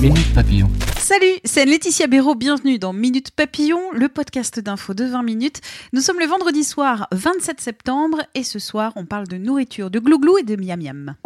Minute Papillon. Salut, c'est Laetitia Béraud, bienvenue dans Minute Papillon, le podcast d'infos de 20 minutes. Nous sommes le vendredi soir 27 septembre et ce soir on parle de nourriture, de glouglou et de miam miam.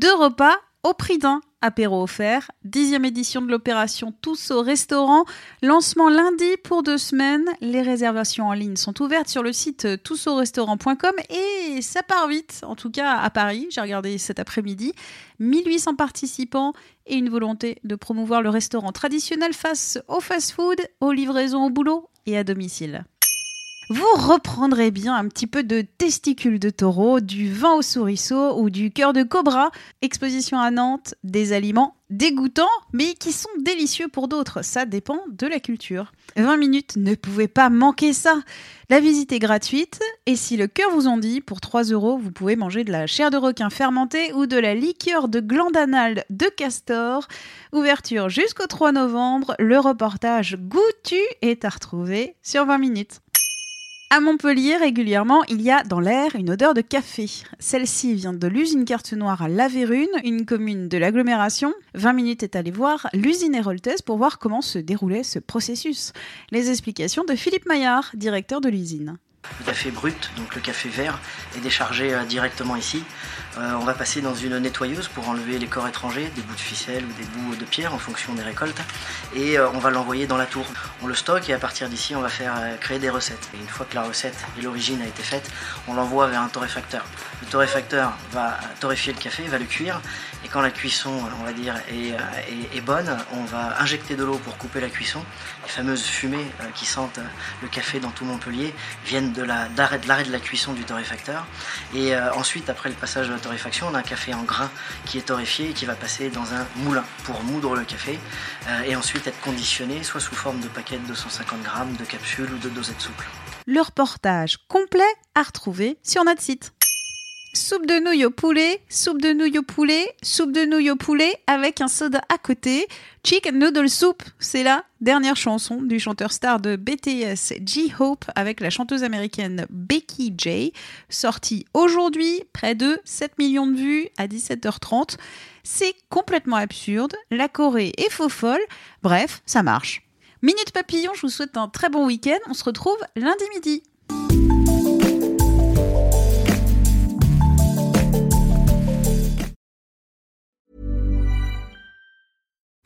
Deux repas au prix d'un. Apéro offert, dixième édition de l'opération Tous au restaurant, lancement lundi pour deux semaines. Les réservations en ligne sont ouvertes sur le site tousaurestaurant.com et ça part vite, en tout cas à Paris, j'ai regardé cet après-midi. 1800 participants et une volonté de promouvoir le restaurant traditionnel face au fast-food, aux livraisons au boulot et à domicile. Vous reprendrez bien un petit peu de testicules de taureau, du vin au souriceau ou du cœur de cobra. Exposition à Nantes, des aliments dégoûtants, mais qui sont délicieux pour d'autres. Ça dépend de la culture. 20 minutes ne pouvait pas manquer ça. La visite est gratuite et si le cœur vous en dit, pour 3 euros, vous pouvez manger de la chair de requin fermentée ou de la liqueur de glandanale de castor. Ouverture jusqu'au 3 novembre. Le reportage goûtu est à retrouver sur 20 minutes. À Montpellier, régulièrement, il y a dans l'air une odeur de café. Celle-ci vient de l'usine Carte Noire à La Vérune, une commune de l'agglomération. 20 minutes est allé voir l'usine Héroltaise pour voir comment se déroulait ce processus. Les explications de Philippe Maillard, directeur de l'usine. Le café brut, donc le café vert, est déchargé euh, directement ici. Euh, on va passer dans une nettoyeuse pour enlever les corps étrangers, des bouts de ficelle ou des bouts de pierre en fonction des récoltes. Et euh, on va l'envoyer dans la tour. On le stocke et à partir d'ici, on va faire créer des recettes. Et une fois que la recette et l'origine a été faite, on l'envoie vers un torréfacteur. Le torréfacteur va torréfier le café, va le cuire. Et quand la cuisson, on va dire, est, est bonne, on va injecter de l'eau pour couper la cuisson. Les fameuses fumées qui sentent le café dans tout Montpellier viennent de l'arrêt de, de, la cuisson du torréfacteur. Et euh, ensuite, après le passage de la torréfaction, on a un café en grain qui est torréfié et qui va passer dans un moulin pour moudre le café euh, et ensuite être conditionné soit sous forme de paquets de 250 grammes, de capsules ou de dosettes souples. Le reportage complet à retrouver sur notre site. Soupe de nouilles au poulet, soupe de nouilles au poulet, soupe de nouilles au poulet avec un soda à côté. Chicken Noodle Soup, c'est la dernière chanson du chanteur star de BTS J-Hope avec la chanteuse américaine Becky J, sortie aujourd'hui, près de 7 millions de vues à 17h30. C'est complètement absurde, la Corée est faux folle, bref, ça marche. Minute Papillon, je vous souhaite un très bon week-end, on se retrouve lundi midi.